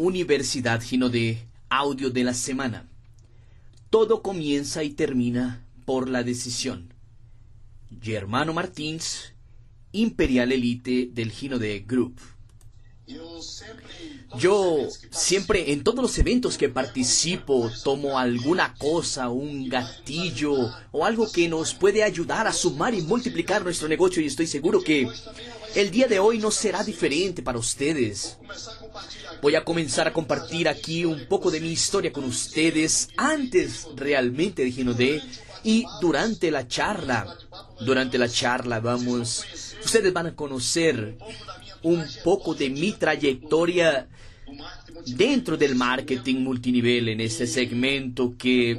Universidad Gino de Audio de la Semana. Todo comienza y termina por la decisión. Germano Martins, Imperial Elite del Gino de Group. Yo siempre en todos los eventos que participo tomo alguna cosa, un gatillo o algo que nos puede ayudar a sumar y multiplicar nuestro negocio y estoy seguro que el día de hoy no será diferente para ustedes. Voy a comenzar a compartir aquí un poco de mi historia con ustedes antes realmente de Gino D y durante la charla. Durante la charla vamos, ustedes van a conocer un poco de mi trayectoria dentro del marketing multinivel en este segmento que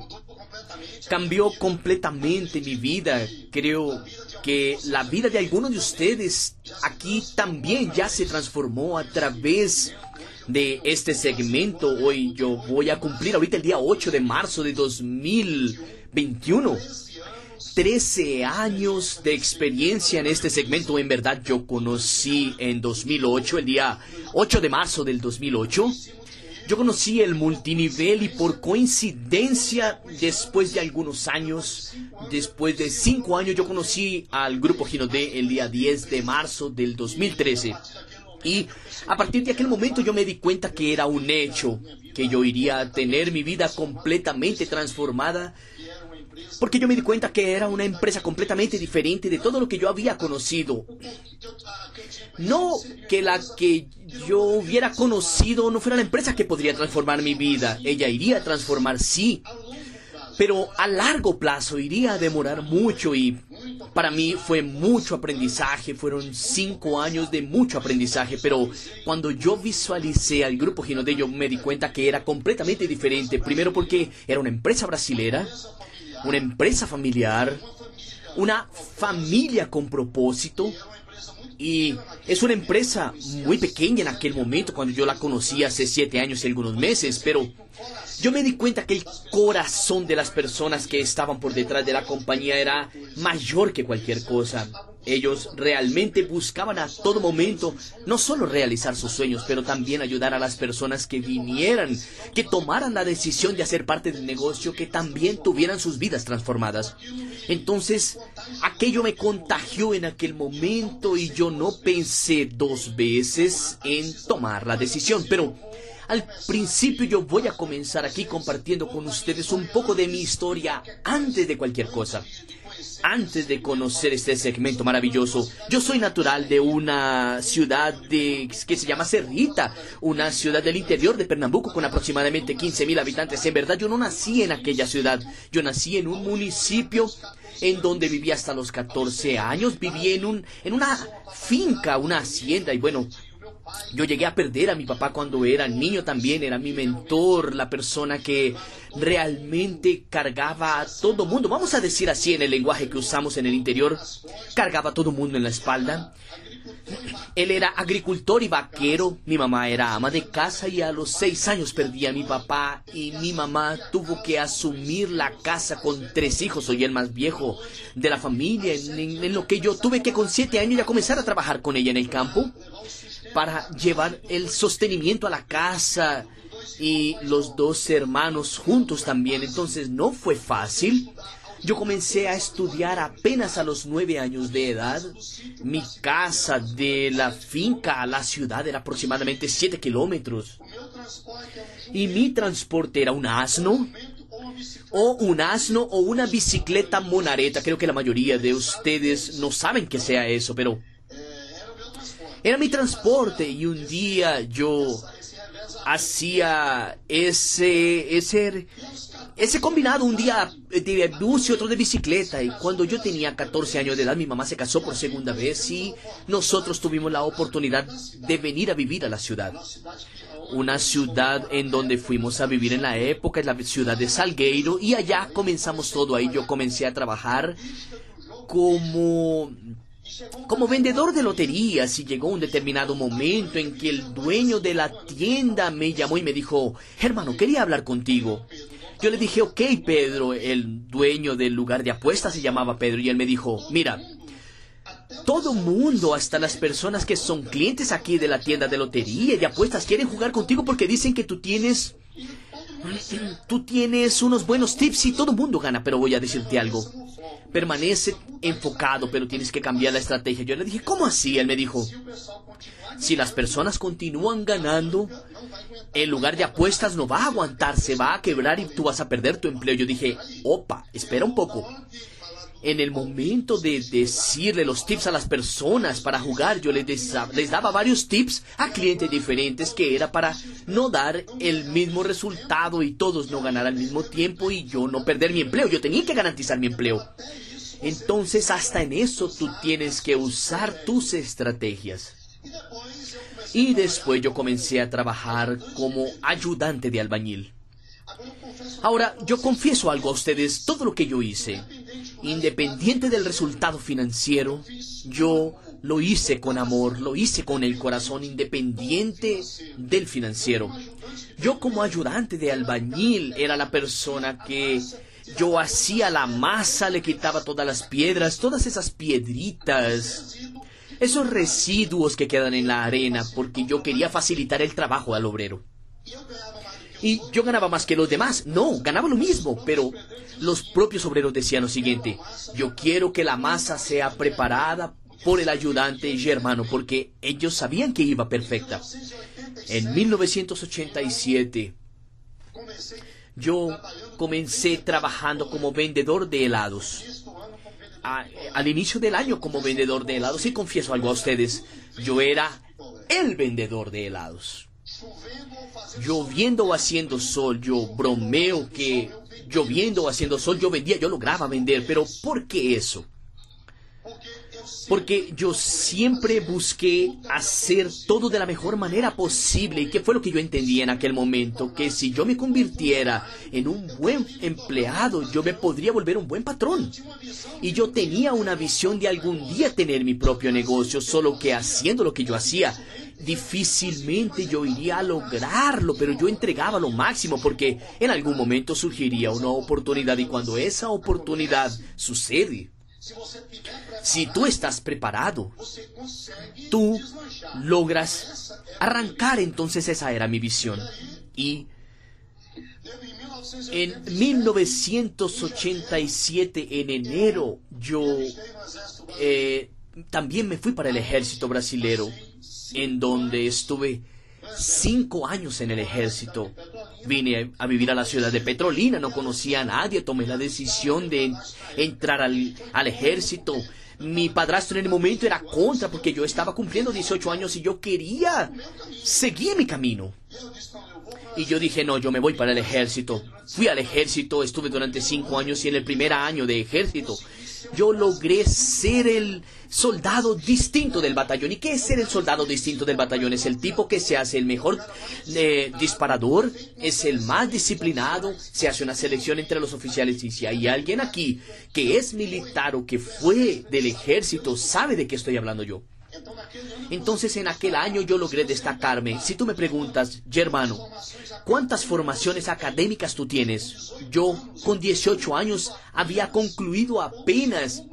cambió completamente mi vida. Creo que la vida de algunos de ustedes aquí también ya se transformó a través de este segmento. Hoy yo voy a cumplir ahorita el día 8 de marzo de 2021 13 años de experiencia en este segmento. En verdad, yo conocí en 2008, el día 8 de marzo del 2008. Yo conocí el multinivel y por coincidencia, después de algunos años, después de 5 años, yo conocí al grupo Gino D el día 10 de marzo del 2013. Y a partir de aquel momento yo me di cuenta que era un hecho, que yo iría a tener mi vida completamente transformada porque yo me di cuenta que era una empresa completamente diferente de todo lo que yo había conocido. No que la que yo hubiera conocido no fuera la empresa que podría transformar mi vida. Ella iría a transformar, sí. Pero a largo plazo iría a demorar mucho y para mí fue mucho aprendizaje, fueron cinco años de mucho aprendizaje, pero cuando yo visualicé al grupo Gino de yo me di cuenta que era completamente diferente, primero porque era una empresa brasilera, una empresa familiar, una familia con propósito. Y es una empresa muy pequeña en aquel momento, cuando yo la conocí hace siete años y algunos meses, pero yo me di cuenta que el corazón de las personas que estaban por detrás de la compañía era mayor que cualquier cosa. Ellos realmente buscaban a todo momento no solo realizar sus sueños, pero también ayudar a las personas que vinieran, que tomaran la decisión de hacer parte del negocio, que también tuvieran sus vidas transformadas. Entonces, aquello me contagió en aquel momento y yo no pensé dos veces en tomar la decisión, pero al principio yo voy a comenzar aquí compartiendo con ustedes un poco de mi historia antes de cualquier cosa. Antes de conocer este segmento maravilloso, yo soy natural de una ciudad de, que se llama Cerrita, una ciudad del interior de Pernambuco con aproximadamente 15.000 habitantes. En verdad, yo no nací en aquella ciudad, yo nací en un municipio en donde viví hasta los 14 años, viví en, un, en una finca, una hacienda, y bueno, yo llegué a perder a mi papá cuando era niño también, era mi mentor, la persona que realmente cargaba a todo mundo, vamos a decir así en el lenguaje que usamos en el interior, cargaba a todo mundo en la espalda. Él era agricultor y vaquero, mi mamá era ama de casa y a los seis años perdí a mi papá y mi mamá tuvo que asumir la casa con tres hijos, soy el más viejo de la familia, en, en lo que yo tuve que con siete años ya comenzar a trabajar con ella en el campo para llevar el sostenimiento a la casa y los dos hermanos juntos también. Entonces no fue fácil. Yo comencé a estudiar apenas a los nueve años de edad. Mi casa de la finca a la ciudad era aproximadamente siete kilómetros. Y mi transporte era un asno, o un asno o una bicicleta monareta. Creo que la mayoría de ustedes no saben que sea eso, pero era mi transporte y un día yo hacía ese, ese, ese combinado un día de bus y otro de bicicleta. Y cuando yo tenía 14 años de edad, mi mamá se casó por segunda vez y nosotros tuvimos la oportunidad de venir a vivir a la ciudad. Una ciudad en donde fuimos a vivir en la época, es la ciudad de Salgueiro, y allá comenzamos todo ahí. Yo comencé a trabajar como como vendedor de loterías y llegó un determinado momento en que el dueño de la tienda me llamó y me dijo, hermano, quería hablar contigo. Yo le dije, ok, Pedro, el dueño del lugar de apuestas se llamaba Pedro y él me dijo, mira, todo mundo, hasta las personas que son clientes aquí de la tienda de lotería y apuestas, quieren jugar contigo porque dicen que tú tienes Tú tienes unos buenos tips y todo el mundo gana, pero voy a decirte algo. Permanece enfocado, pero tienes que cambiar la estrategia. Yo le dije, ¿cómo así? Él me dijo, si las personas continúan ganando, el lugar de apuestas no va a aguantar, se va a quebrar y tú vas a perder tu empleo. Yo dije, opa, espera un poco en el momento de decirle los tips a las personas para jugar, yo les, les, daba varios tips a clientes diferentes que era para no dar el mismo resultado y todos no ganar al mismo tiempo y yo no perder mi empleo. Yo tenía que garantizar mi empleo. Entonces hasta en eso tú tienes que usar tus estrategias. Y después yo comencé a trabajar como ayudante de albañil. Ahora, yo confieso algo a ustedes, todo lo que yo hice, independiente del resultado financiero, yo lo hice con amor, lo hice con el corazón, independiente del financiero. Yo como ayudante de albañil era la persona que yo hacía la masa, le quitaba todas las piedras, todas esas piedritas, esos residuos que quedan en la arena, porque yo quería facilitar el trabajo al obrero. Y yo ganaba más que los demás. No, ganaba lo mismo, pero los propios obreros decían lo siguiente, yo quiero que la masa sea preparada por el ayudante Germano, porque ellos sabían que iba perfecta. En 1987, yo comencé trabajando como vendedor de helados. al inicio del año como vendedor de helados, y confieso algo a ustedes, yo era el vendedor de helados lloviendo o haciendo sol, yo bromeo que lloviendo o haciendo sol yo vendía, yo lograba vender, pero ¿por qué eso? Porque yo siempre busqué hacer todo de la mejor manera posible. ¿Y qué fue lo que yo entendí en aquel momento? Que si yo me convirtiera en un buen empleado, yo me podría volver un buen patrón. Y yo tenía una visión de algún día tener mi propio negocio, solo que haciendo lo que yo hacía, difícilmente yo iría a lograrlo, pero yo entregaba lo máximo porque en algún momento surgiría una oportunidad y cuando esa oportunidad sucede, si tú estás preparado, tú logras arrancar. Entonces esa era mi visión. Y en 1987, en enero, yo eh, también me fui para el ejército brasilero, en donde estuve cinco años en el ejército. Vine a vivir a la ciudad de Petrolina, no conocía a nadie, tomé la decisión de entrar al, al ejército. Mi padrastro en el momento era contra porque yo estaba cumpliendo 18 años y yo quería seguir mi camino. Y yo dije, no, yo me voy para el ejército. Fui al ejército, estuve durante cinco años y en el primer año de ejército yo logré ser el soldado distinto del batallón. ¿Y qué es ser el soldado distinto del batallón? Es el tipo que se hace el mejor eh, disparador, es el más disciplinado, se hace una selección entre los oficiales y si hay alguien aquí que es militar o que fue del ejército, sabe de qué estoy hablando yo. Entonces en aquel año yo logré destacarme. Si tú me preguntas, Germano, ¿cuántas formaciones académicas tú tienes? Yo con 18 años había concluido apenas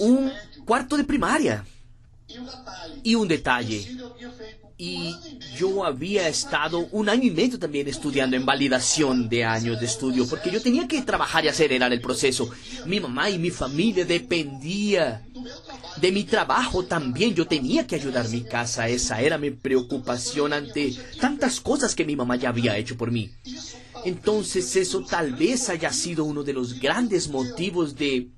un cuarto de primaria. Y un detalle, y yo había estado un año y medio también estudiando en validación de años de estudio, porque yo tenía que trabajar y acelerar el proceso. Mi mamá y mi familia dependía de mi trabajo también. Yo tenía que ayudar mi casa. Esa era mi preocupación ante tantas cosas que mi mamá ya había hecho por mí. Entonces eso tal vez haya sido uno de los grandes motivos de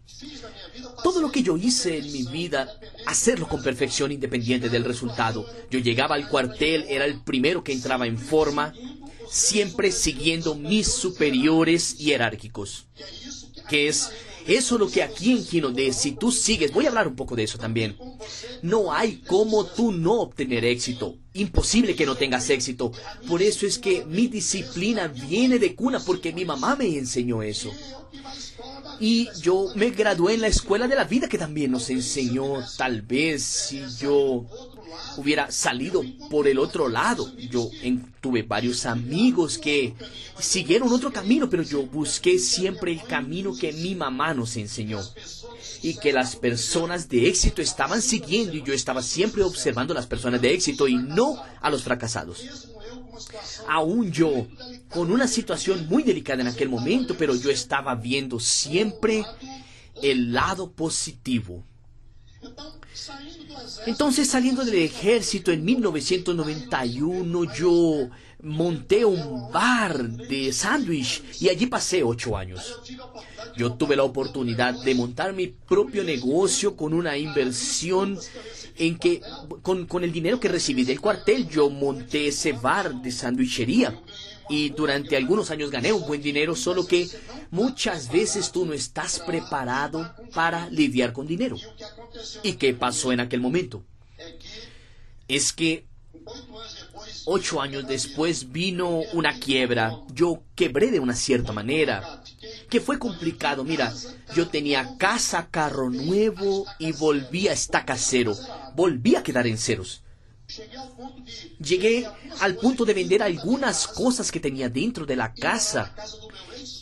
todo lo que yo hice en mi vida, hacerlo con perfección independiente del resultado. Yo llegaba al cuartel, era el primero que entraba en forma, siempre siguiendo mis superiores hierárquicos. Que es eso lo que aquí en Kino de si tú sigues, voy a hablar un poco de eso también. No hay como tú no obtener éxito. Imposible que no tengas éxito. Por eso es que mi disciplina viene de cuna, porque mi mamá me enseñó eso. Y yo me gradué en la escuela de la vida que también nos enseñó, tal vez si yo hubiera salido por el otro lado. Yo tuve varios amigos que siguieron otro camino, pero yo busqué siempre el camino que mi mamá nos enseñó. y que las personas de éxito estaban siguiendo y yo estaba siempre observando a las personas de éxito y no a los fracasados. Aún yo, con una situación muy delicada en aquel momento, pero yo estaba viendo siempre el lado positivo. Entonces, saliendo del ejército en 1991, yo monté un bar de sándwich y allí pasé ocho años. Yo tuve la oportunidad de montar mi propio negocio con una inversión en que, con, con el dinero que recibí del cuartel, yo monté ese bar de sándwichería y durante algunos años gané un buen dinero, solo que muchas veces tú no estás preparado para lidiar con dinero. ¿Y qué pasó en aquel momento? Es que ocho años después vino una quiebra. Yo quebré de una cierta manera, que fue complicado. Mira, yo tenía casa, carro nuevo y volví a estar cero. Volví a quedar en ceros. Llegué al punto de vender algunas cosas que tenía dentro de la casa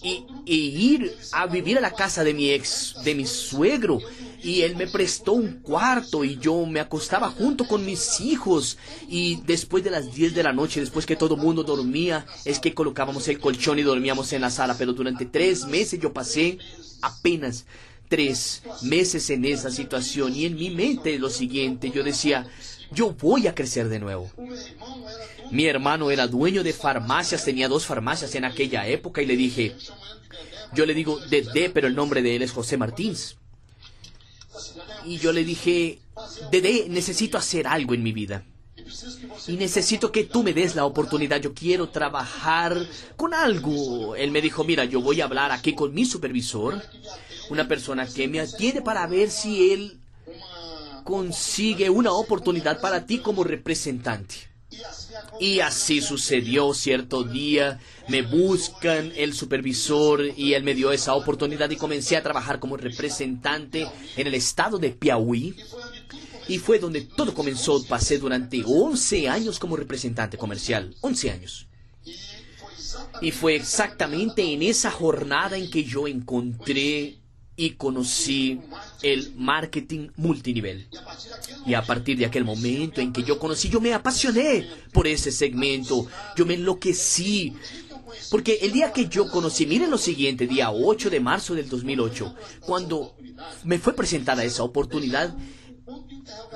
y, ir a vivir a la casa de mi ex, de mi suegro. Y él me prestó un cuarto y yo me acostaba junto con mis hijos. Y después de las 10 de la noche, después que todo el mundo dormía, es que colocábamos el colchón y dormíamos en la sala. Pero durante tres meses yo pasé apenas tres meses en esa situación. Y en mi mente lo siguiente, yo decía, yo voy a crecer de nuevo. Mi hermano era dueño de farmacias, tenía dos farmacias en aquella época y le dije, yo le digo Dede, pero el nombre de él es José Martins. Y yo le dije, Dede, necesito hacer algo en mi vida. Y necesito que tú me des la oportunidad. Yo quiero trabajar con algo. Él me dijo, mira, yo voy a hablar aquí con mi supervisor, una persona que me atiende para ver si él consigue una oportunidad para ti como representante. Y así sucedió cierto día, me buscan el supervisor y él me dio esa oportunidad y comencé a trabajar como representante en el estado de Piauí. Y fue donde todo comenzó. Pasé durante 11 años como representante comercial. 11 años. Y fue exactamente en esa jornada en que yo encontré y conocí el marketing multinivel. Y a partir de aquel momento en que yo conocí, yo me apasioné por ese segmento, yo me enloquecí. Porque el día que yo conocí, miren lo siguiente, día 8 de marzo del 2008, cuando me fue presentada esa oportunidad,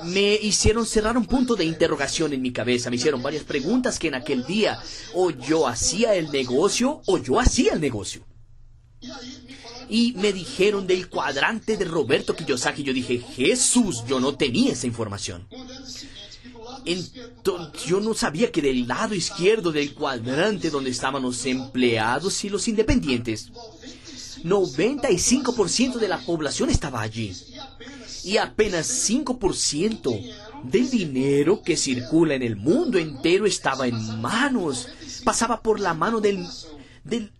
me hicieron cerrar un punto de interrogación en mi cabeza, me hicieron varias preguntas que en aquel día o yo hacía el negocio o yo hacía el negocio y me dijeron del cuadrante de Roberto Kiyosaki. Yo dije, Jesús, yo no tenía esa información. Entonces, yo no sabía que del lado izquierdo del cuadrante donde estaban los empleados y los independientes, 95% de la población estaba allí. Y apenas 5% del dinero que circula en el mundo entero estaba en manos, pasaba por la mano del, del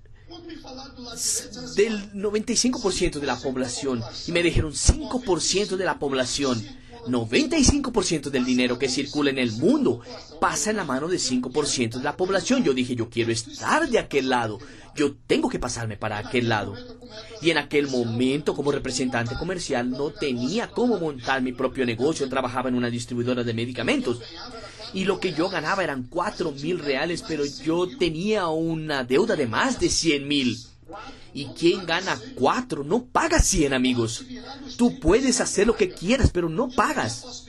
del 95% de la población y me dijeron 5% de la población. 95% del dinero que circula en el mundo pasa en la mano de 5% de la población. Yo dije, yo quiero estar de aquel lado. Yo tengo que pasarme para aquel lado. Y en aquel momento, como representante comercial, no tenía cómo montar mi propio negocio. Trabajaba en una distribuidora de medicamentos y lo que yo ganaba eran cuatro mil reales, pero yo tenía una deuda de más de cien mil. Y quien gana cuatro no paga cien, amigos. Tú puedes hacer lo que quieras, pero no pagas.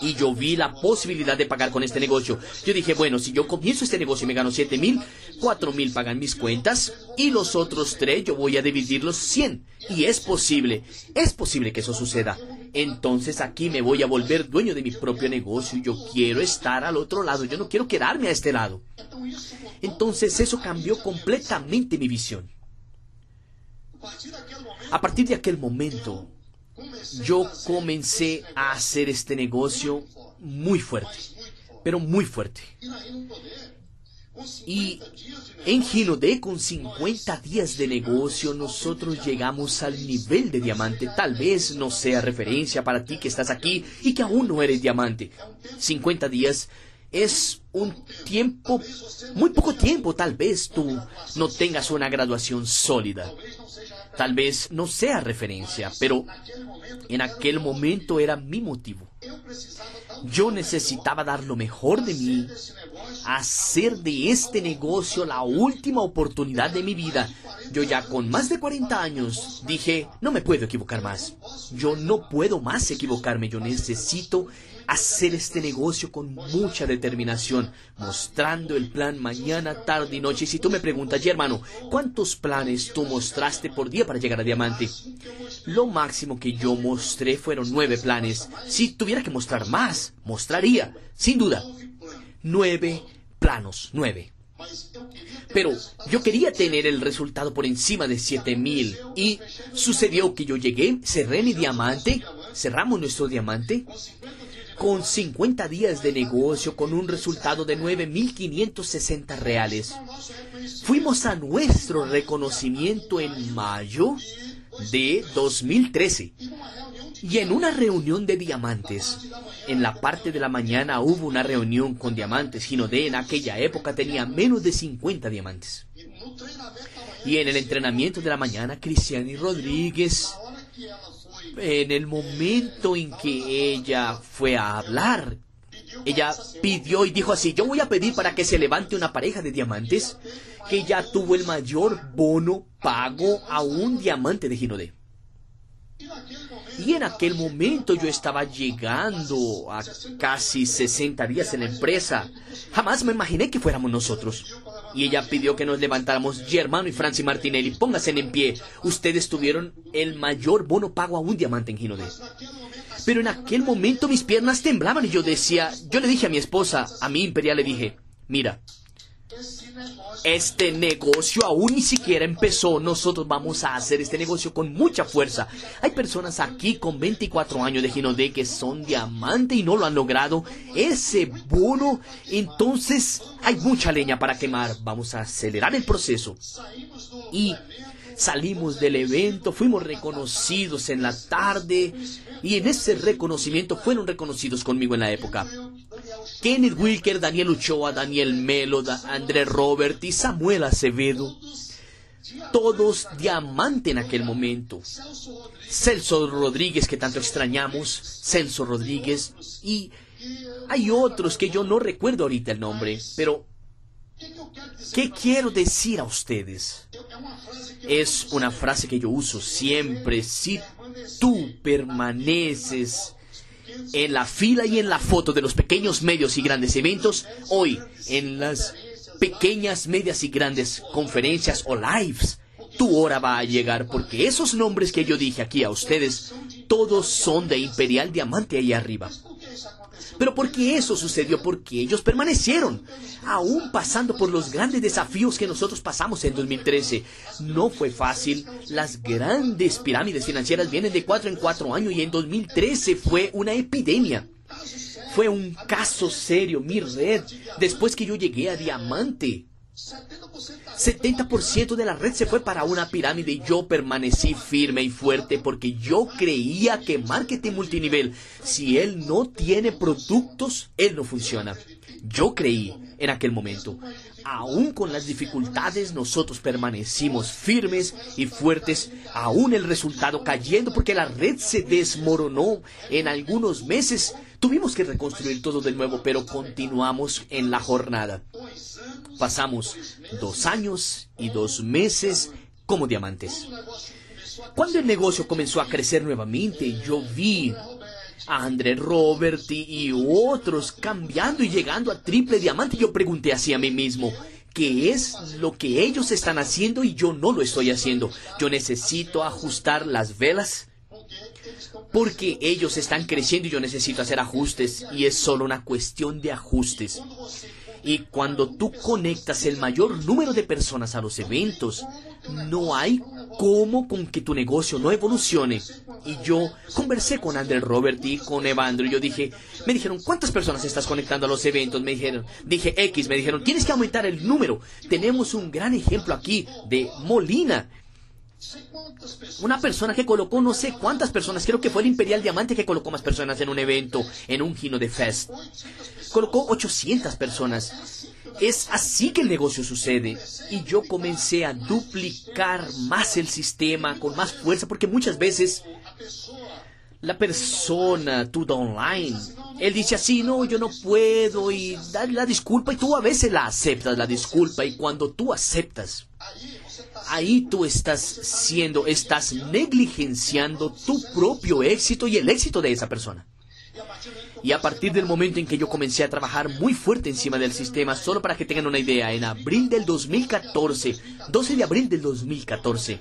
Y yo vi la posibilidad de pagar con este negocio. Yo dije, bueno, si yo comienzo este negocio y me gano siete mil, cuatro mil pagan mis cuentas y los otros tres yo voy a dividir los cien. Y es posible, es posible que eso suceda. Entonces aquí me voy a volver dueño de mi propio negocio. Yo quiero estar al otro lado, yo no quiero quedarme a este lado. Entonces eso cambió completamente mi visión. A partir de aquel momento, yo comencé a hacer este negocio muy fuerte, pero muy fuerte. Y en D, con 50 días de negocio, nosotros llegamos al nivel de diamante. Tal vez no sea referencia para ti que estás aquí y que aún no eres diamante. 50 días es un tiempo, muy poco tiempo, tal vez tú no tengas una graduación sólida. Tal vez no sea referencia, pero en aquel momento era mi motivo. Yo necesitaba dar lo mejor de mí, hacer de este negocio la última oportunidad de mi vida. Yo ya con más de 40 años dije, no me puedo equivocar más. Yo no puedo más equivocarme. Yo necesito hacer este negocio con mucha determinación, mostrando el plan mañana, tarde y noche. Y si tú me preguntas, hermano, ¿cuántos planes tú mostraste por día para llegar a diamante? Lo máximo que yo mostré fueron nueve planes. Si tuviera que mostrar más, mostraría, sin duda, nueve planos, nueve. Pero yo quería tener el resultado por encima de 7000 y sucedió que yo llegué, cerré mi diamante, cerramos nuestro diamante con 50 días de negocio con un resultado de 9.560 reales. Fuimos a nuestro reconocimiento en mayo de 2013. Y en una reunión de diamantes, en la parte de la mañana hubo una reunión con diamantes. Ginodé en aquella época tenía menos de 50 diamantes. Y en el entrenamiento de la mañana, Cristiani Rodríguez en el momento en que ella fue a hablar, ella pidió y dijo así, yo voy a pedir para que se levante una pareja de diamantes que ya tuvo el mayor bono pago a un diamante de Ginodé. Y en aquel momento yo estaba llegando a casi 60 días en la empresa. Jamás me imaginé que fuéramos nosotros. Y ella pidió que nos levantáramos. Germano y Franci Martinelli, pónganse en pie. Ustedes tuvieron el mayor bono pago a un diamante en Ginodé. Pero en aquel momento mis piernas temblaban y yo decía, yo le dije a mi esposa, a mi imperial le dije, mira, este negocio aún ni siquiera empezó. Nosotros vamos a hacer este negocio con mucha fuerza. Hay personas aquí con 24 años de Ginodé que son diamante y no lo han logrado. Ese bono, entonces hay mucha leña para quemar. Vamos a acelerar el proceso. Y salimos del evento, fuimos reconocidos en la tarde y en ese reconocimiento fueron reconocidos conmigo en la época. Kenneth Wilker, Daniel Uchoa, Daniel Melo, André Robert y Samuel Acevedo. Todos diamante en aquel momento. Celso Rodríguez, que tanto extrañamos. Celso Rodríguez. Y hay otros que yo no recuerdo ahorita el nombre. Pero, ¿qué quiero decir a ustedes? Es una frase que yo uso siempre. Si tú permaneces en la fila y en la foto de los pequeños, medios y grandes eventos, hoy en las pequeñas, medias y grandes conferencias o lives, tu hora va a llegar porque esos nombres que yo dije aquí a ustedes, todos son de Imperial Diamante ahí arriba. Pero ¿por qué eso sucedió? Porque ellos permanecieron, aún pasando por los grandes desafíos que nosotros pasamos en 2013. No fue fácil. Las grandes pirámides financieras vienen de cuatro en cuatro años y en 2013 fue una epidemia. Fue un caso serio, mi red, después que yo llegué a Diamante. 70% de la red se fue para una pirámide y yo permanecí firme y fuerte porque yo creía que marketing multinivel, si él no tiene productos, él no funciona. Yo creí en aquel momento. Aún con las dificultades, nosotros permanecimos firmes y fuertes, aún el resultado cayendo porque la red se desmoronó en algunos meses. Tuvimos que reconstruir todo de nuevo, pero continuamos en la jornada. Pasamos dos años y dos meses como diamantes. Cuando el negocio comenzó a crecer nuevamente, yo vi a André Robert y, otros cambiando y llegando a triple diamante. Yo pregunté así a mí mismo, ¿qué es lo que ellos están haciendo y yo no lo estoy haciendo? Yo necesito ajustar las velas porque ellos están creciendo y yo necesito hacer ajustes y es solo una cuestión de ajustes. Y cuando tú conectas el mayor número de personas a los eventos, no hay cómo con que tu negocio no evolucione. Y yo conversé con André Robert y con Evandro y yo dije, me dijeron, ¿cuántas personas estás conectando a los eventos? Me dijeron, dije X, me dijeron, tienes que aumentar el número. Tenemos un gran ejemplo aquí de Molina. Una persona que colocó no sé cuántas personas, creo que fue el Imperial Diamante que colocó más personas en un evento, en un Gino de Fest. Colocó 800 personas. Es así que el negocio sucede. Y yo comencé a duplicar más el sistema con más fuerza, porque muchas veces la persona, tú online, él dice así, no, yo no puedo y da la disculpa y tú a veces la aceptas, la disculpa y cuando tú aceptas, ahí tú estás siendo, estás negligenciando tu propio éxito y el éxito de esa persona. Y a partir del momento en que yo comencé a trabajar muy fuerte encima del sistema, solo para que tengan una idea, en abril del 2014, 12 de abril del 2014,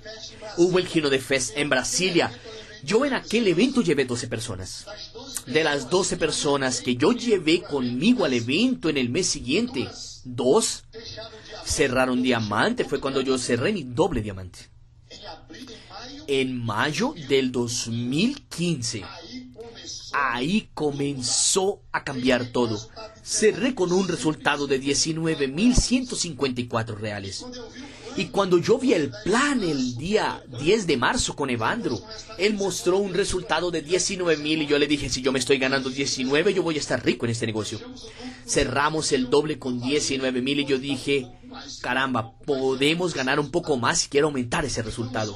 hubo el Gino de Fest en Brasilia, yo en aquel evento llevé 12 personas. De las 12 personas que yo llevé conmigo al evento en el mes siguiente, dos cerraron diamante. Fue cuando yo cerré mi doble diamante. En mayo del 2015. Ahí comenzó a cambiar todo. Cerré con un resultado de 19.154 reales. Y cuando yo vi el plan el día 10 de marzo con Evandro, él mostró un resultado de 19 mil y yo le dije, si yo me estoy ganando 19, yo voy a estar rico en este negocio. Cerramos el doble con 19 mil y yo dije, caramba, podemos ganar un poco más y quiero aumentar ese resultado.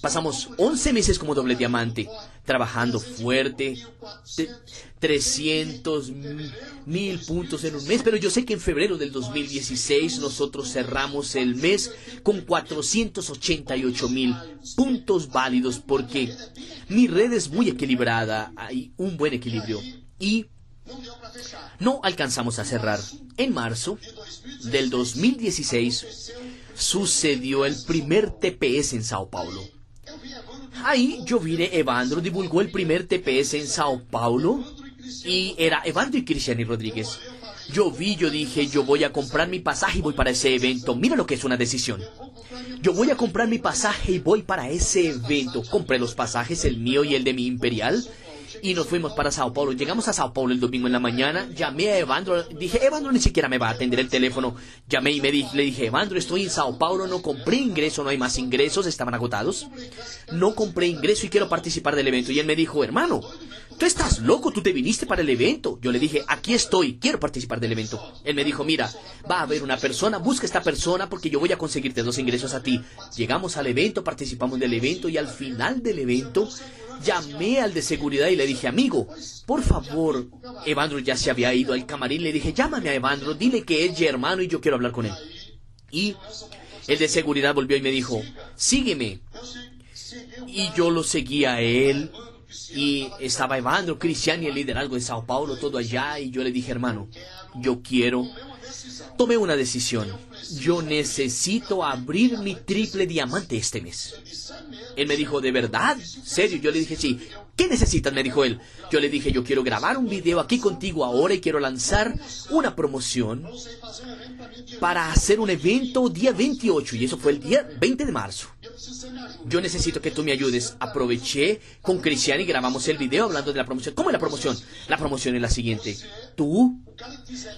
Pasamos 11 meses como doble diamante, trabajando fuerte, 300 mil puntos en un mes, pero yo sé que en febrero del 2016 nosotros cerramos el mes con 488 mil puntos válidos porque mi red es muy equilibrada, hay un buen equilibrio y no alcanzamos a cerrar. En marzo del 2016 sucedió el primer TPS en Sao Paulo. Ahí yo vine, Evandro divulgó el primer TPS en Sao Paulo y era Evandro y Cristiani Rodríguez. Yo vi, yo dije, yo voy a comprar mi pasaje y voy para ese evento. Mira lo que es una decisión. Yo voy a comprar mi pasaje y voy para ese evento. Compré los pasajes, el mío y el de mi imperial y nos fuimos para Sao Paulo. Llegamos a Sao Paulo el domingo en la mañana, llamé a Evandro, dije, Evandro ni siquiera me va a atender el teléfono. Llamé y me le dije, Evandro, estoy en Sao Paulo, no compré ingreso, no hay más ingresos, estaban agotados. No compré ingreso y quiero participar del evento. Y él me dijo, hermano, tú estás loco, tú te viniste para el evento. Yo le dije, aquí estoy, quiero participar del evento. Él me dijo, mira, va a haber una persona, busca esta persona porque yo voy a conseguirte dos ingresos a ti. Llegamos al evento, participamos del evento y al final del evento llamé al de seguridad y le dije, amigo, por favor, Evandro ya se había ido al camarín, le dije, llámame a Evandro, dile que es hermano y yo quiero hablar con él. Y el de seguridad volvió y me dijo, sígueme. Y yo lo seguía a él y estaba Evandro, Cristian y el liderazgo de Sao Paulo, todo allá, y yo le dije, hermano, yo quiero tomé una decisión. Yo necesito abrir mi triple diamante este mes. Él me dijo, ¿de verdad? ¿Serio? Yo le dije, sí. ¿Qué necesitas? Me dijo él. Yo le dije, yo quiero grabar un video aquí contigo ahora y quiero lanzar una promoción para hacer un evento día 28 y eso fue el día 20 de marzo. Yo necesito que tú me ayudes. Aproveché con Cristian y grabamos el video hablando de la promoción. ¿Cómo es la promoción? La promoción es la siguiente. Tú,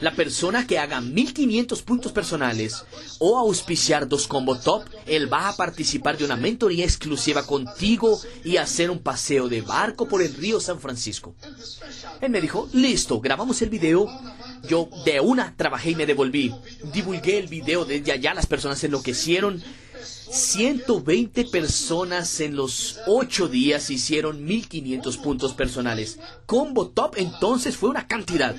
la persona que haga 1500 puntos personales o auspiciar dos combo top, él va a participar de una mentoría exclusiva contigo y hacer un paseo de barco por el río San Francisco. Él me dijo, listo, grabamos el video. Yo de una trabajé y me devolví. Divulgué el video desde allá, las personas enloquecieron. 120 personas en los 8 días hicieron 1500 puntos personales. Combo top entonces fue una cantidad.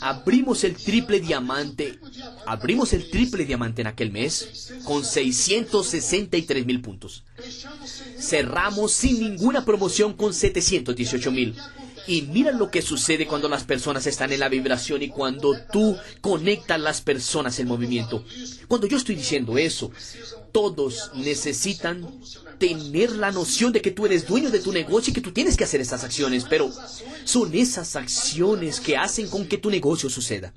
Abrimos el triple diamante. Abrimos el triple diamante en aquel mes con 663 mil puntos. Cerramos sin ninguna promoción con 718 mil. Y mira lo que sucede cuando las personas están en la vibración y cuando tú conectas las personas en movimiento. Cuando yo estoy diciendo eso, todos necesitan tener la noción de que tú eres dueño de tu negocio y que tú tienes que hacer esas acciones, pero son esas acciones que hacen con que tu negocio suceda.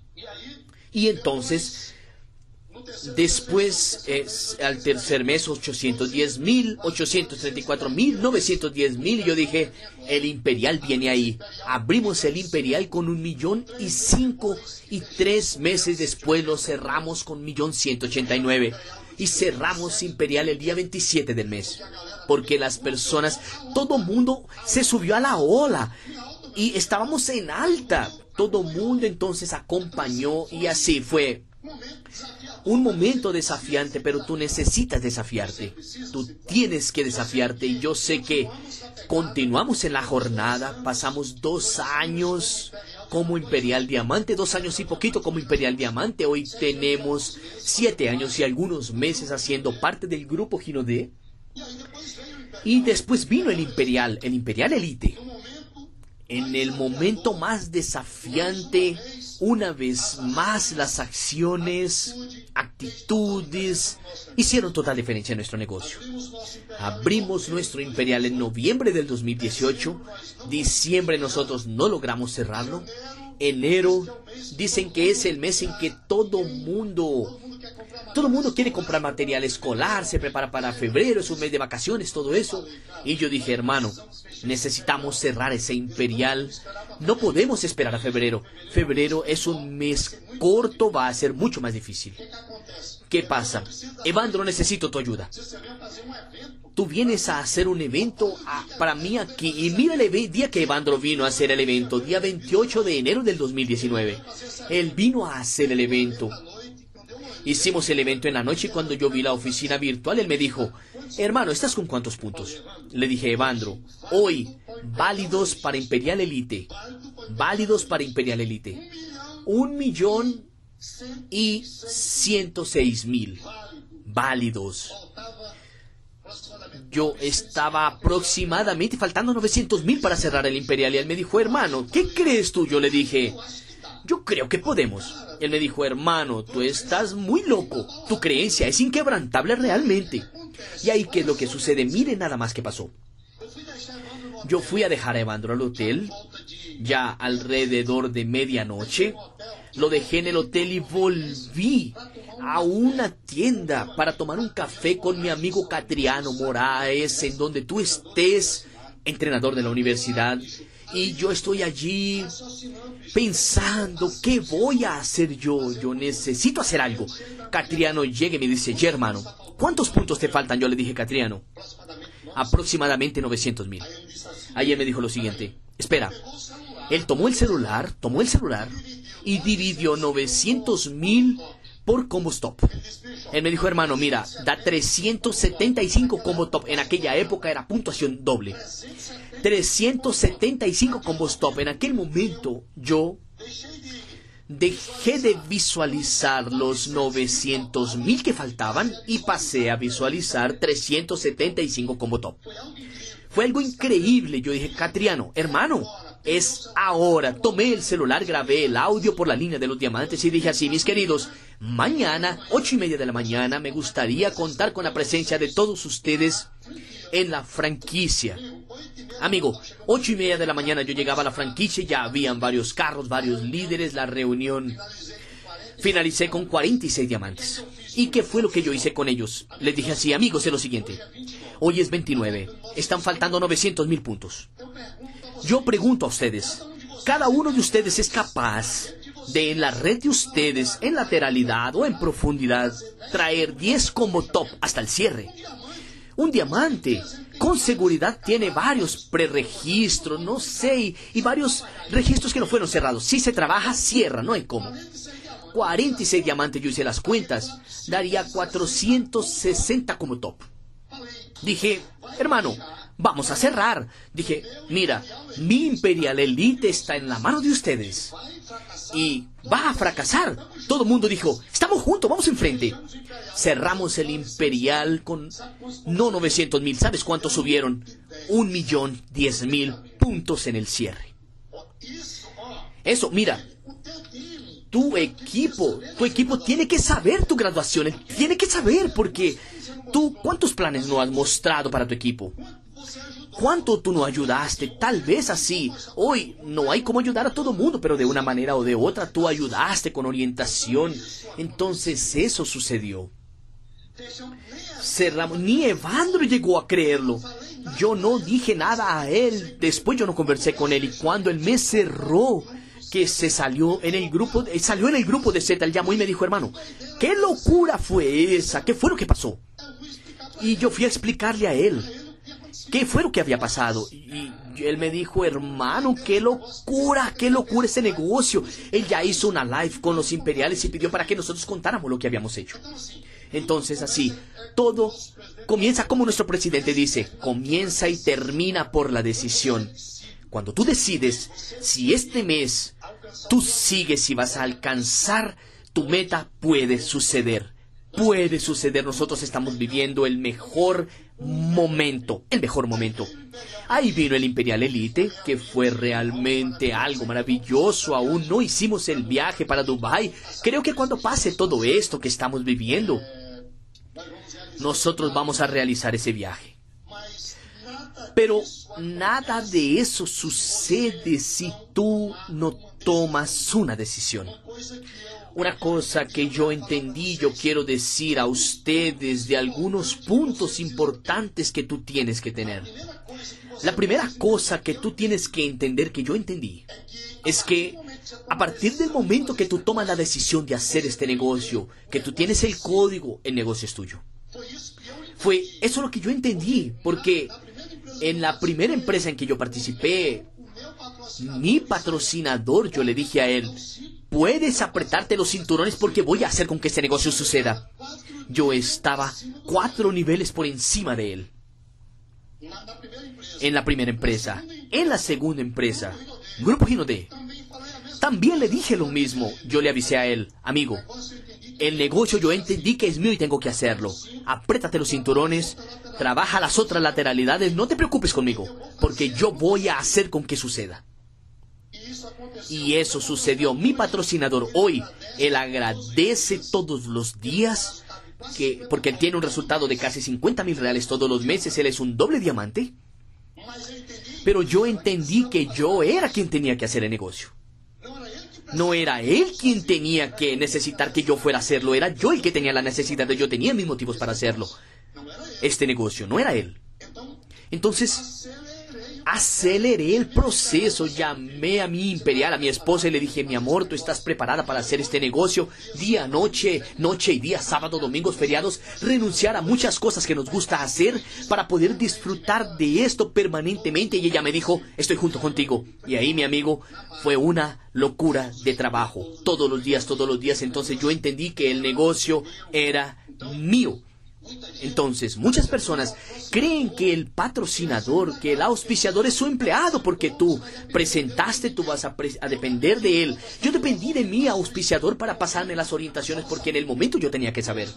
Y entonces Después, es, al tercer mes, 810 mil, 834 mil, 910 mil. Yo dije, el Imperial viene ahí. Abrimos el Imperial con un millón y cinco. Y tres meses después lo cerramos con millón ciento ochenta y nueve. Y cerramos Imperial el día 27 del mes. Porque las personas, todo mundo se subió a la ola. Y estábamos en alta. Todo mundo entonces acompañó y así fue un momento desafiante, pero tú necesitas desafiarte. Tú tienes que desafiarte y yo sé que continuamos en la jornada, pasamos dos años como Imperial Diamante, dos años y poquito como Imperial Diamante, hoy tenemos siete años y algunos meses haciendo parte del grupo Gino D. Y después vino el Imperial, el Imperial Elite. En el momento más desafiante una vez más las acciones, actitudes hicieron total diferencia en nuestro negocio. Abrimos nuestro imperial en noviembre del 2018, diciembre nosotros no logramos cerrarlo, enero dicen que es el mes en que todo mundo todo el mundo quiere comprar material escolar, se prepara para febrero, es un mes de vacaciones, todo eso. Y yo dije, hermano, necesitamos cerrar ese imperial. No podemos esperar a febrero. Febrero es un mes corto, va a ser mucho más difícil. ¿Qué pasa? Evandro, necesito tu ayuda. Tú vienes a hacer un evento para mí aquí. Y mira el día que Evandro vino a hacer el evento, día 28 de enero del 2019. Él vino a hacer el evento. Hicimos el evento en la noche y cuando yo vi la oficina virtual, él me dijo, hermano, ¿estás con cuántos puntos? Le dije, Evandro, hoy, válidos para Imperial Elite. Válidos para Imperial Elite. Un millón y ciento seis mil. Válidos. Yo estaba aproximadamente faltando 900 mil para cerrar el Imperial y él me dijo, hermano, ¿qué crees tú? Yo le dije, yo creo que podemos. Él me dijo, hermano, tú estás muy loco. Tu creencia es inquebrantable realmente. Y ahí, ¿qué es lo que sucede? Mire nada más que pasó. Yo fui a dejar a Evandro al hotel, ya alrededor de medianoche. Lo dejé en el hotel y volví a una tienda para tomar un café con mi amigo Catriano Moraes, en donde tú estés, entrenador de la universidad. Y yo estoy allí pensando, ¿qué voy a hacer yo? Yo necesito hacer algo. Catriano llega y me dice, ya hermano, ¿cuántos puntos te faltan? Yo le dije, Catriano, aproximadamente 900 mil. Ayer me dijo lo siguiente, espera, él tomó el celular, tomó el celular y dividió 900 mil por combo stop. Él me dijo, hermano, mira, da 375 combo top. En aquella época era puntuación doble. 375 combo stop. En aquel momento yo dejé de visualizar los 900 mil que faltaban y pasé a visualizar 375 combo top. Fue algo increíble. Yo dije, Catriano, hermano, es ahora. Tomé el celular, grabé el audio por la línea de los diamantes y dije así, mis queridos, mañana, ocho y media de la mañana, me gustaría contar con la presencia de todos ustedes en la franquicia. Amigo, ocho y media de la mañana yo llegaba a la franquicia, ya habían varios carros, varios líderes, la reunión. Finalicé con 46 diamantes. ¿Y qué fue lo que yo hice con ellos? Les dije así, amigos, es lo siguiente. Hoy es 29. Están faltando 900 mil puntos. Yo pregunto a ustedes, ¿cada uno de ustedes es capaz de en la red de ustedes, en lateralidad o en profundidad, traer 10 como top hasta el cierre? Un diamante con seguridad tiene varios preregistros, no sé, y, varios registros que no fueron cerrados. Si se trabaja, cierra, no hay cómo. 46 diamantes, yo hice las cuentas, daría 460 como top. Dije, hermano, vamos a cerrar. Dije, mira, mi Imperial Elite está en la mano de ustedes. Y va a fracasar. Todo el mundo dijo, estamos juntos, vamos enfrente. Cerramos el Imperial con no 900 mil, ¿sabes cuántos subieron? Un millón diez mil puntos en el cierre. Eso, mira, tu equipo, tu equipo tiene que saber tu graduación, tiene que saber porque tú, ¿cuántos planes no has mostrado para tu equipo? Cuánto tú no ayudaste, tal vez así. Hoy no hay cómo ayudar a todo mundo, pero de una manera o de otra tú ayudaste con orientación. Entonces eso sucedió. Cerramos. Ni Evandro llegó a creerlo. Yo no dije nada a él. Después yo no conversé con él. Y cuando él me cerró, que se salió en el grupo, de, salió en el grupo de Z, él llamó y me dijo, hermano, ¿qué locura fue esa? ¿Qué fue lo que pasó? Y yo fui a explicarle a él qué fue lo que había pasado. Y él me dijo, hermano, qué locura, qué locura ese negocio. Él ya hizo una live con los imperiales y pidió para que nosotros contáramos lo que habíamos hecho. Entonces así, todo comienza como nuestro presidente dice, comienza y termina por la decisión. Cuando tú decides si este mes tú sigues y vas a alcanzar tu meta, puede suceder. Puede suceder. Nosotros estamos viviendo el mejor momento. El mejor momento. Ahí vino el Imperial Elite, que fue realmente algo maravilloso. Aún no hicimos el viaje para Dubai. Creo que cuando pase todo esto que estamos viviendo, nosotros vamos a realizar ese viaje. Pero nada de eso sucede si tú no tomas una decisión. Una cosa que yo entendí, yo quiero decir a ustedes de algunos puntos importantes que tú tienes que tener. La primera cosa que tú tienes que entender que yo entendí es que a partir del momento que tú tomas la decisión de hacer este negocio, que tú tienes el código, el negocio es tuyo. Fue eso lo que yo entendí, porque en la primera empresa en que yo participé, mi patrocinador, yo le dije a él, puedes apretarte los cinturones porque voy a hacer con que este negocio suceda. Yo estaba cuatro niveles por encima de él. En la primera empresa. En la segunda empresa, Grupo Gino D. También le dije lo mismo. Yo le avisé a él, amigo, el negocio yo entendí que es mío y tengo que hacerlo. Apriétate los cinturones, trabaja las otras lateralidades, no te preocupes conmigo, porque yo voy a hacer con que suceda. Y eso sucedió. Mi patrocinador hoy, él agradece todos los días que, porque él tiene un resultado de casi 50 mil reales todos los meses, él es un doble diamante. Pero yo entendí que yo era quien tenía que hacer el negocio. No era él quien tenía que necesitar que yo fuera a hacerlo, era yo el que tenía la necesidad de yo tenía mis motivos para hacerlo. Este negocio, no era él. Entonces, aceleré el proceso, llamé a mi imperial, a mi esposa y le dije, mi amor, tú estás preparada para hacer este negocio día, noche, noche y día, sábado, domingos, feriados, renunciar a muchas cosas que nos gusta hacer para poder disfrutar de esto permanentemente. Y ella me dijo, estoy junto contigo. Y ahí, mi amigo, fue una locura de trabajo, todos los días, todos los días. Entonces yo entendí que el negocio era mío. Entonces, muchas personas creen que el patrocinador, que el auspiciador es su empleado porque tú presentaste, tú vas a, depender de él. Yo dependí de mi auspiciador para pasarme las orientaciones porque en el momento yo tenía que saber.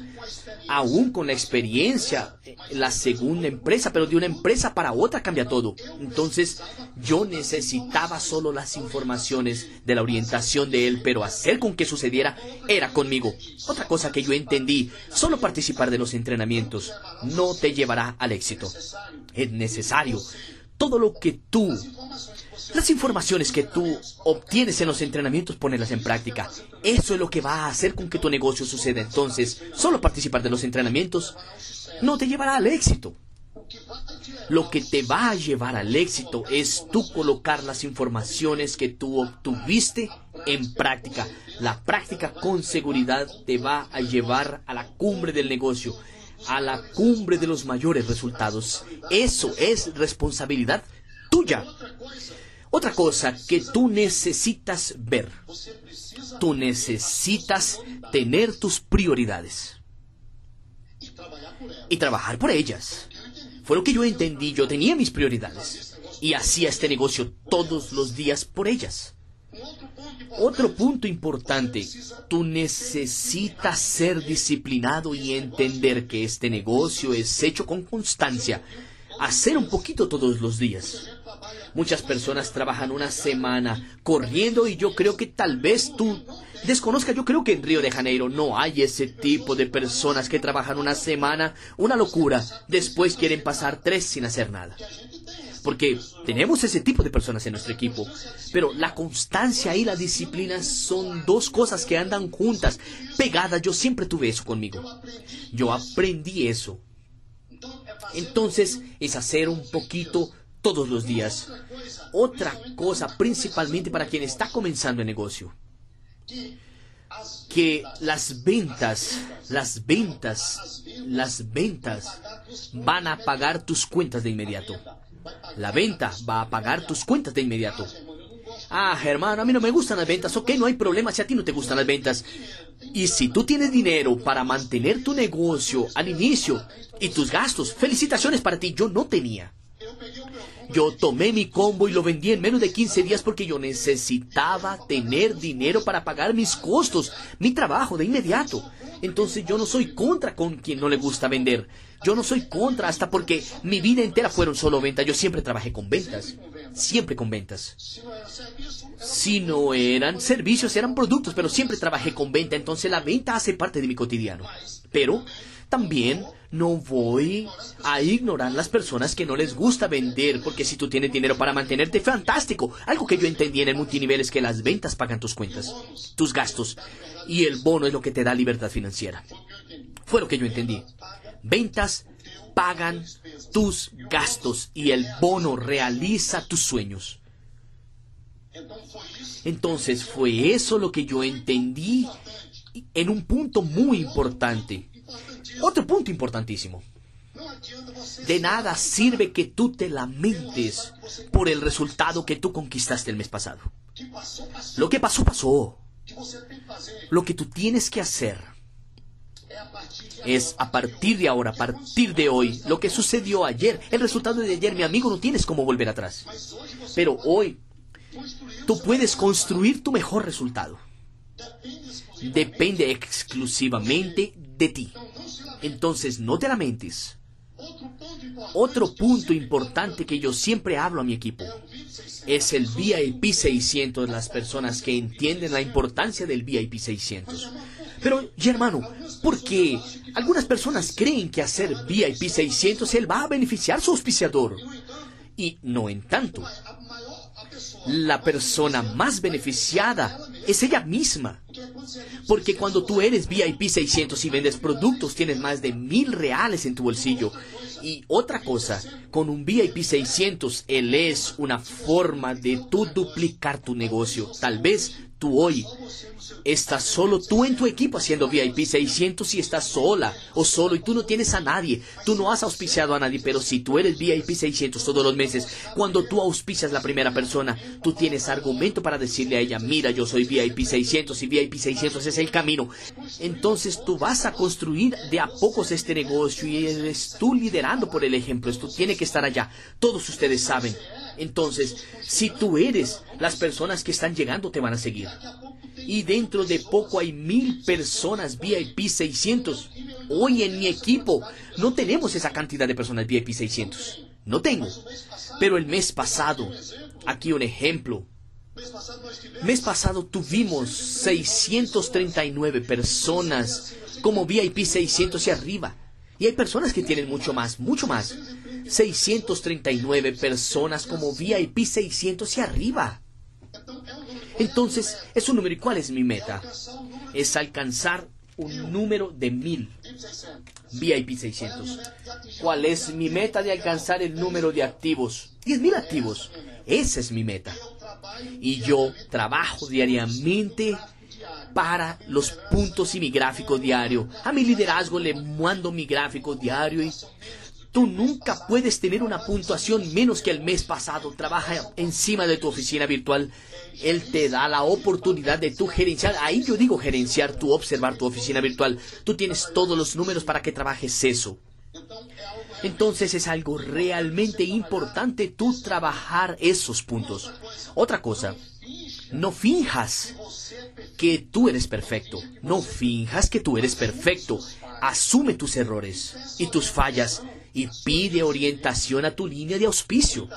Aún con la experiencia, la segunda empresa, pero de una empresa para otra cambia todo. Entonces, yo necesitaba solo las informaciones de la orientación de él, pero hacer con que sucediera era conmigo. Otra cosa que yo entendí, solo participar de los entrenamientos no te llevará al éxito. Es necesario todo lo que tú, las informaciones que tú obtienes en los entrenamientos, ponerlas en práctica. Eso es lo que va a hacer con que tu negocio suceda. Entonces, solo participar de los entrenamientos no te llevará al éxito. Lo que te va a llevar al éxito es tú colocar las informaciones que tú obtuviste en práctica. La práctica con seguridad te va a llevar a la cumbre del negocio a la cumbre de los mayores resultados. Eso es responsabilidad tuya. Otra cosa que tú necesitas ver. Tú necesitas tener tus prioridades. Y trabajar por ellas. Fue lo que yo entendí. Yo tenía mis prioridades. Y hacía este negocio todos los días por ellas. Otro punto importante, tú necesitas ser disciplinado y entender que este negocio es hecho con constancia. Hacer un poquito todos los días. Muchas personas trabajan una semana corriendo y yo creo que tal vez tú desconozcas, yo creo que en Río de Janeiro no hay ese tipo de personas que trabajan una semana, una locura, después quieren pasar tres sin hacer nada. Porque tenemos ese tipo de personas en nuestro equipo. Pero la constancia y la disciplina son dos cosas que andan juntas, pegadas. Yo siempre tuve eso conmigo. Yo aprendí eso. Entonces es hacer un poquito todos los días. Otra cosa, principalmente para quien está comenzando el negocio, que las ventas, las ventas, las ventas van a pagar tus cuentas de inmediato. La venta va a pagar tus cuentas de inmediato. Ah, hermano, a mí no me gustan las ventas. Ok, no hay problema si a ti no te gustan las ventas. Y si tú tienes dinero para mantener tu negocio al inicio y tus gastos, felicitaciones para ti. Yo no tenía. Yo tomé mi combo y lo vendí en menos de 15 días porque yo necesitaba tener dinero para pagar mis costos, mi trabajo de inmediato. Entonces yo no soy contra con quien no le gusta vender. Yo no soy contra hasta porque mi vida entera fueron solo ventas. Yo siempre trabajé con ventas. Siempre con ventas. Si no eran servicios, eran productos, pero siempre trabajé con venta. Entonces la venta hace parte de mi cotidiano. Pero también no voy a ignorar las personas que no les gusta vender, porque si tú tienes dinero para mantenerte, fantástico. Algo que yo entendí en el multinivel es que las ventas pagan tus cuentas, tus gastos, y el bono es lo que te da libertad financiera. Fue lo que yo entendí. Ventas pagan tus gastos y el bono realiza tus sueños. Entonces fue eso lo que yo entendí en un punto muy importante. Otro punto importantísimo. De nada sirve que tú te lamentes por el resultado que tú conquistaste el mes pasado. Lo que pasó, pasó. Lo que tú tienes que hacer es a partir de ahora, a partir de hoy, lo que sucedió ayer, el resultado de ayer, mi amigo, no tienes cómo volver atrás. Pero hoy, tú puedes construir tu mejor resultado. Depende exclusivamente Entonces no te lamentes. Otro punto importante que yo siempre hablo a mi equipo es el VIP 600, las personas que entienden la importancia del VIP 600. Pero, hermano, ¿por qué algunas personas creen que hacer VIP 600 él va a beneficiar su auspiciador? Y no en tanto. La persona más beneficiada es ella misma. Porque cuando tú eres VIP 600 y vendes productos, tienes más de mil reales en tu bolsillo. Y otra cosa, con un VIP 600, él es una forma de tú duplicar tu negocio. Tal vez tú hoy estás solo tú en tu equipo haciendo VIP 600 y estás sola o solo y tú no tienes a nadie. Tú no has auspiciado a nadie, pero si tú eres VIP 600 todos los meses, cuando tú auspicias la primera persona, tú tienes argumento para decirle a ella, mira, yo soy VIP 600 y VIP 600 es el camino. Entonces tú vas a construir de a pocos este negocio y eres tú liderando por el ejemplo. Esto tiene que estar allá. Todos ustedes saben. Entonces, si tú eres, las personas que están llegando te van a seguir. Y dentro de poco hay mil personas VIP 600. Hoy en mi equipo no tenemos esa cantidad de personas VIP 600. No tengo. Pero el mes pasado, aquí un ejemplo. Mes pasado tuvimos 639 personas como VIP 600 y arriba. Y hay personas que tienen mucho más, mucho más. 639 personas como VIP 600 y arriba. Entonces, es un número. ¿Y cuál es mi meta? Es alcanzar un número de mil VIP 600. ¿Cuál es mi meta de alcanzar el número de activos? 10.000 activos. Esa es mi meta. Y yo trabajo diariamente para los puntos y mi gráfico diario. A mi liderazgo le mando mi gráfico diario y Tú nunca puedes tener una puntuación menos que el mes pasado. Trabaja encima de tu oficina virtual. Él te da la oportunidad de tu gerenciar. Ahí yo digo gerenciar, tú observar tu oficina virtual. Tú tienes todos los números para que trabajes eso. Entonces es algo realmente importante tú trabajar esos puntos. Otra cosa, no finjas que tú eres perfecto. No finjas que tú eres perfecto. Asume tus errores y tus fallas y pide orientación a tu línea de auspicio.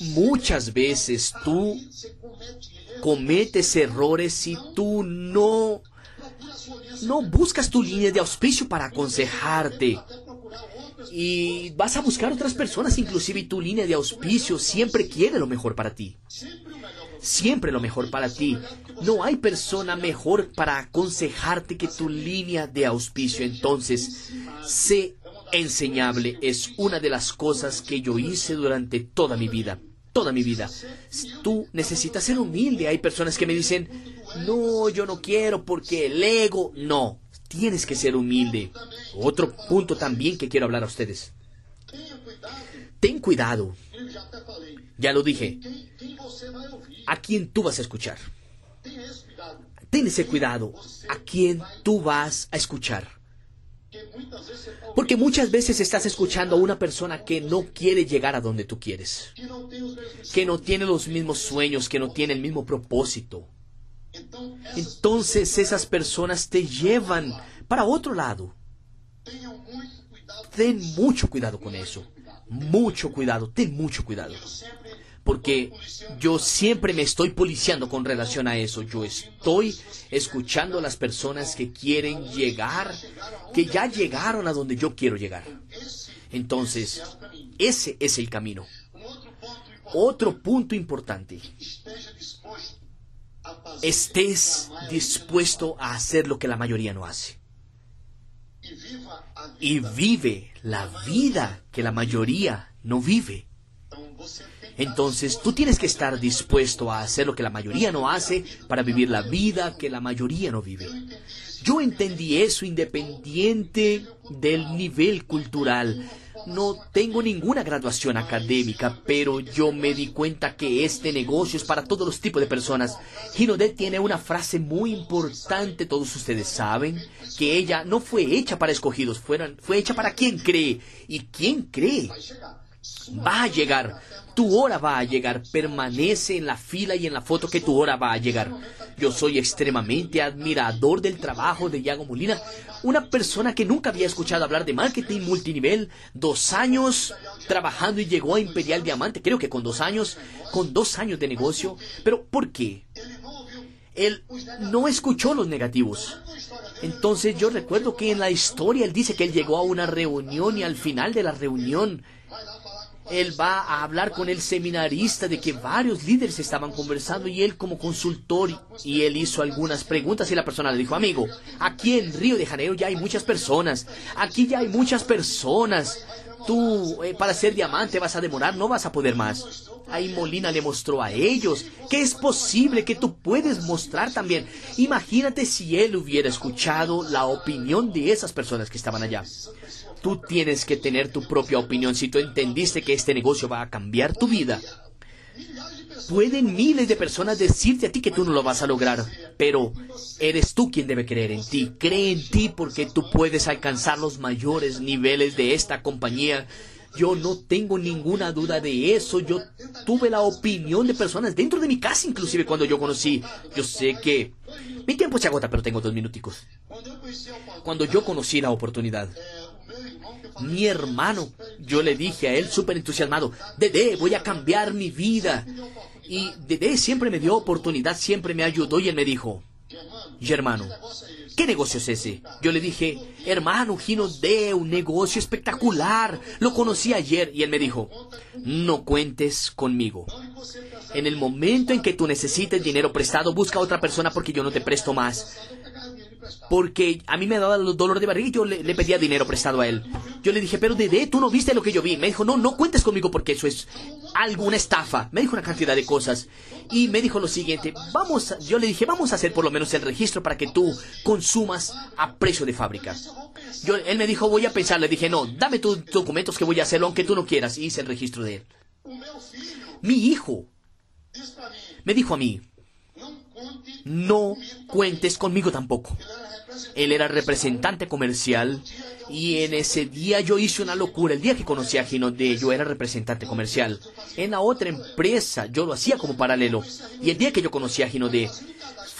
Muchas veces tú cometes errores si tú no no buscas tu línea de auspicio para aconsejarte. y vas a buscar otras personas, inclusive tu línea de auspicio siempre quiere lo mejor para ti. Siempre lo mejor para ti. No hay persona mejor para aconsejarte que tu línea de auspicio. Entonces, sé enseñable. Es una de las cosas que yo hice durante toda mi vida. Toda mi vida. Tú necesitas ser humilde. Hay personas que me dicen, no, yo no quiero porque el ego. No, tienes que ser humilde. Otro punto también que quiero hablar a ustedes. Ten cuidado. Ya lo dije. ¿A quién tú vas a escuchar? Ten ese cuidado. ¿A quién tú vas a escuchar? Porque muchas veces estás escuchando a una persona que no quiere llegar a donde tú quieres, que no tiene los mismos sueños, que no tiene el mismo propósito. Entonces esas personas te llevan para otro lado. Ten mucho cuidado con eso. Mucho cuidado, ten mucho cuidado. Porque yo siempre me estoy policiando con relación a eso. Yo estoy escuchando a las personas que quieren llegar, que ya llegaron a donde yo quiero llegar. Entonces, ese es el camino. Otro punto importante. Estés dispuesto a hacer lo que la mayoría no hace. Y vive la vida que la mayoría no vive. Entonces tú tienes que estar dispuesto a hacer lo que la mayoría no hace para vivir la vida que la mayoría no vive. Yo entendí eso independiente del nivel cultural. No tengo ninguna graduación académica, pero yo me di cuenta que este negocio es para todos los tipos de personas. Ginodet tiene una frase muy importante, todos ustedes saben, que ella no fue hecha para escogidos, fue hecha para quien cree. Y quien cree va a llegar. Tu hora va a llegar. Permanece en la fila y en la foto que tu hora va a llegar. Yo soy extremadamente admirador del trabajo de Yago Molina, una persona que nunca había escuchado hablar de marketing multinivel, dos años trabajando y llegó a Imperial Diamante, creo que con dos años, con dos años de negocio. Pero ¿por qué? Él no escuchó los negativos. Entonces yo recuerdo que en la historia él dice que él llegó a una reunión y al final de la reunión él va a hablar con el seminarista de que varios líderes estaban conversando y él como consultor y él hizo algunas preguntas y la persona le dijo, amigo, aquí en Río de Janeiro ya hay muchas personas, aquí ya hay muchas personas, tú eh, para ser diamante vas a demorar, no vas a poder más. Ahí Molina le mostró a ellos que es posible que tú puedes mostrar también. Imagínate si él hubiera escuchado la opinión de esas personas que estaban allá. Tú tienes que tener tu propia opinión. Si tú entendiste que este negocio va a cambiar tu vida, pueden miles de personas decirte a ti que tú no lo vas a lograr, pero eres tú quien debe creer en ti. Cree en ti porque tú puedes alcanzar los mayores niveles de esta compañía. Yo no tengo ninguna duda de eso. Yo tuve la opinión de personas dentro de mi casa, inclusive cuando yo conocí. Yo sé que mi tiempo se agota, pero tengo dos minuticos. Cuando yo conocí la oportunidad, mi hermano. Yo le dije a él súper entusiasmado, Dede, voy a cambiar mi vida. Y Dede siempre me dio oportunidad, siempre me ayudó y él me dijo, y hermano, ¿qué negocio es ese? Yo le dije, hermano Gino de un negocio espectacular. Lo conocí ayer y él me dijo, no cuentes conmigo. En el momento en que tú necesites dinero prestado, busca a otra persona porque yo no te presto más porque a mí me daba dolor de barriga y yo le, pedía dinero prestado a él. Yo le dije, pero Dede, tú no viste lo que yo vi. Me dijo, no, no cuentes conmigo porque eso es alguna estafa. Me dijo una cantidad de cosas. Y me dijo lo siguiente, vamos, yo le dije, vamos a hacer por lo menos el registro para que tú consumas a precio de fábrica. Yo, él me dijo, voy a pensar. Le dije, no, dame tus documentos que voy a hacerlo aunque tú no quieras. Y hice el registro de él. Mi hijo me dijo a mí, no cuentes conmigo tampoco. Él era representante comercial y en ese día yo hice una locura. El día que conocí a Ginodé, yo era representante comercial. En la otra empresa yo lo hacía como paralelo. Y el día que yo conocí a Ginodé,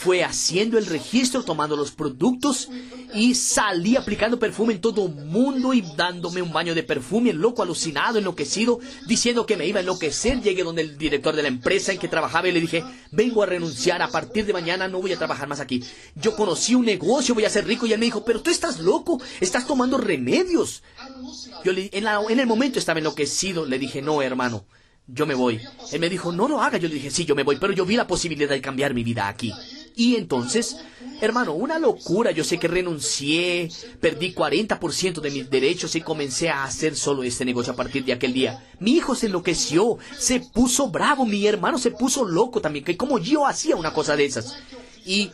fue haciendo el registro, tomando los productos y salí aplicando perfume en todo el mundo y dándome un baño de perfume, loco, alucinado, enloquecido, diciendo que me iba a enloquecer. Llegué donde el director de la empresa en que trabajaba y le dije, vengo a renunciar, a partir de mañana no voy a trabajar más aquí. Yo conocí un negocio, voy a ser rico y él me dijo, pero tú estás loco, estás tomando remedios. Yo en, en el momento estaba enloquecido, le dije, no, hermano yo me voy. Él me dijo, no lo haga. Yo le dije, sí, yo me voy, pero yo vi la posibilidad de cambiar mi vida aquí. Y entonces, hermano, una locura. Yo sé que renuncié, perdí 40% de mis derechos y comencé a hacer solo este negocio a partir de aquel día. Mi hijo se enloqueció, se puso bravo, mi hermano se puso loco también, que como yo hacía una cosa de esas. Y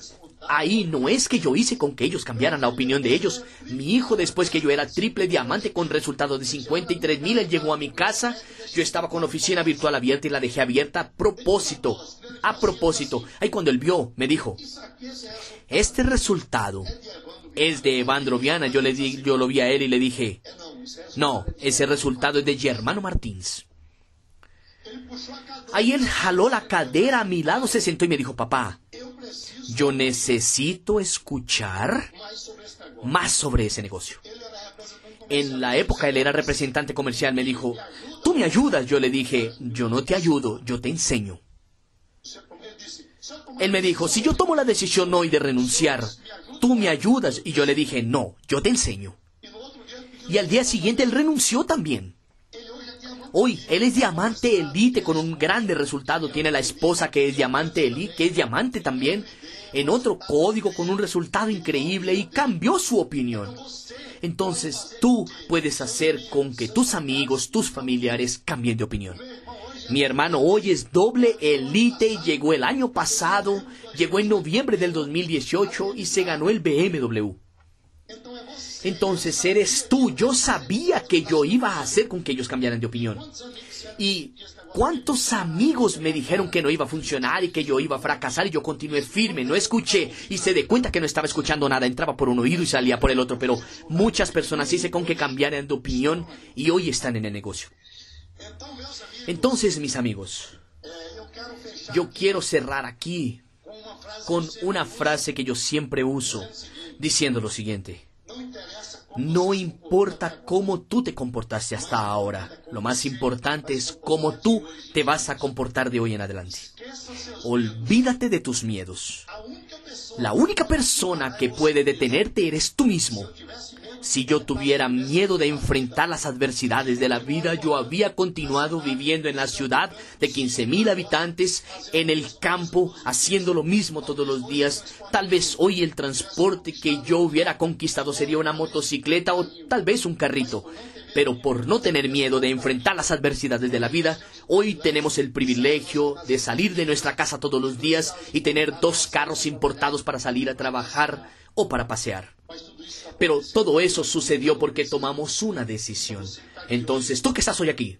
Ahí no es que yo hice con que ellos cambiaran la opinión de ellos. Mi hijo, después que yo era triple diamante con resultado de 53 mil, él llegó a mi casa. Yo estaba con la oficina virtual abierta y la dejé abierta a propósito. A propósito. Ahí cuando él vio, me dijo, este resultado es de Evandro Viana. Yo, le di, yo lo vi a él y le dije, no, ese resultado es de Germano Martins. Ahí él jaló la cadera a mi lado, se sentó y me dijo, papá, yo necesito escuchar más sobre ese negocio. En la época él era representante comercial, me dijo, tú me ayudas. Yo le dije, yo no te ayudo, yo te enseño. Él me dijo, si yo tomo la decisión hoy de renunciar, tú me ayudas. Y yo le dije, no, yo te enseño. Y al día siguiente él renunció también. Hoy él es diamante elite con un grande resultado. Tiene la esposa que es diamante elite, que es diamante también en otro código con un resultado increíble y cambió su opinión. Entonces tú puedes hacer con que tus amigos, tus familiares cambien de opinión. Mi hermano hoy es doble elite y llegó el año pasado, llegó en noviembre del 2018 y se ganó el BMW. Entonces eres tú, yo sabía que yo iba a hacer con que ellos cambiaran de opinión. Y ¿Cuántos amigos me dijeron que no iba a funcionar y que yo iba a fracasar y yo continué firme, no escuché y se de cuenta que no estaba escuchando nada, entraba por un oído y salía por el otro, pero muchas personas hice con que cambiaran de opinión y hoy están en el negocio. Entonces, mis amigos, yo quiero cerrar aquí con una frase que yo siempre uso, diciendo lo siguiente. No importa cómo tú te comportaste hasta ahora, lo más importante es cómo tú te vas a comportar de hoy en adelante. Olvídate de tus miedos. La única persona que puede detenerte eres tú mismo. Si yo tuviera miedo de enfrentar las adversidades de la vida, yo había continuado viviendo en la ciudad de 15.000 habitantes, en el campo, haciendo lo mismo todos los días. Tal vez hoy el transporte que yo hubiera conquistado sería una motocicleta o tal vez un carrito. Pero por no tener miedo de enfrentar las adversidades de la vida, hoy tenemos el privilegio de salir de nuestra casa todos los días y tener dos carros importados para salir a trabajar o para pasear. Pero todo eso sucedió porque tomamos una decisión. Entonces, tú que estás hoy aquí,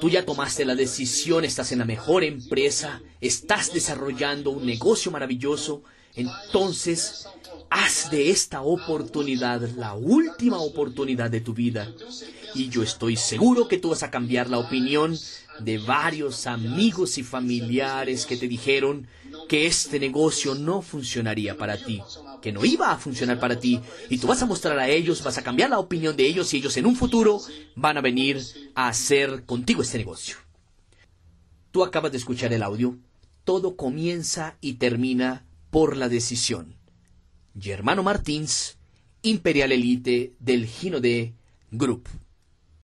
tú ya tomaste la decisión, estás en la mejor empresa, estás desarrollando un negocio maravilloso, entonces haz de esta oportunidad la última oportunidad de tu vida. Y yo estoy seguro que tú vas a cambiar la opinión de varios amigos y familiares que te dijeron que este negocio no funcionaría para ti que no iba a funcionar para ti y tú vas a mostrar a ellos, vas a cambiar la opinión de ellos y ellos en un futuro van a venir a hacer contigo este negocio. Tú acabas de escuchar el audio. Todo comienza y termina por la decisión. Germano Martins, Imperial Elite del Gino de Group.